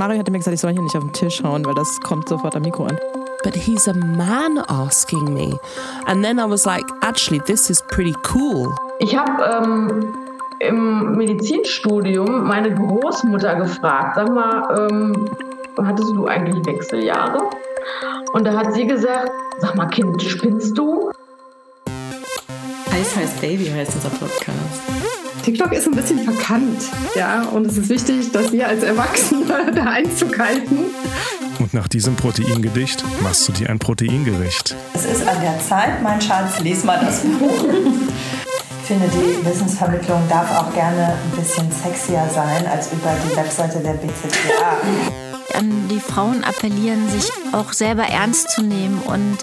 Mario hatte mir gesagt, ich soll hier nicht auf den Tisch hauen, weil das kommt sofort am Mikro an. But he's a man asking me. And then I was like, actually, this is pretty cool. Ich habe ähm, im Medizinstudium meine Großmutter gefragt, sag mal, ähm, hattest du eigentlich Wechseljahre? Und da hat sie gesagt, sag mal Kind, spinnst du? Heiß heiß Baby heißt unser Podcast. TikTok ist ein bisschen verkannt, ja, und es ist wichtig, dass wir als Erwachsene da Einzug halten. Und nach diesem Proteingedicht machst du dir ein Proteingericht. Es ist an der Zeit, mein Schatz, lies mal das Buch. Ich finde, die Wissensvermittlung darf auch gerne ein bisschen sexier sein als über die Webseite der BZGA. An die Frauen appellieren, sich auch selber ernst zu nehmen und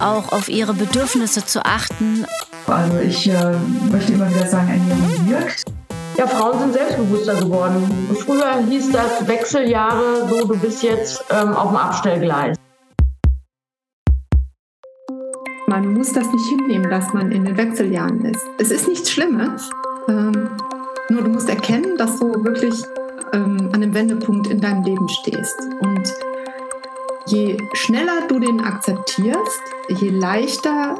auch auf ihre Bedürfnisse zu achten. Also ich äh, möchte immer wieder sagen, Ernährung wirkt. Ja, Frauen sind selbstbewusster geworden. Früher hieß das Wechseljahre, so du bist jetzt ähm, auf dem Abstellgleis. Man muss das nicht hinnehmen, dass man in den Wechseljahren ist. Es ist nichts Schlimmes. Ähm, nur du musst erkennen, dass du wirklich ähm, an einem Wendepunkt in deinem Leben stehst. Und je schneller du den akzeptierst, je leichter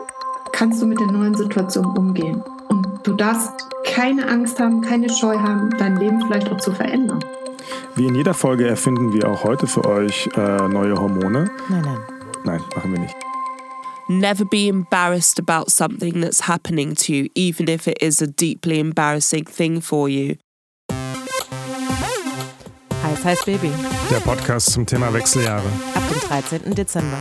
kannst du mit der neuen Situation umgehen. Und du darfst keine Angst haben, keine Scheu haben, dein Leben vielleicht auch zu verändern. Wie in jeder Folge erfinden wir auch heute für euch äh, neue Hormone. Nein, nein. Nein, machen wir nicht. Never be embarrassed about something that's happening to you, even if it is a deeply embarrassing thing for you. Heiß heiß Baby. Der Podcast zum Thema Wechseljahre. Ab dem 13. Dezember.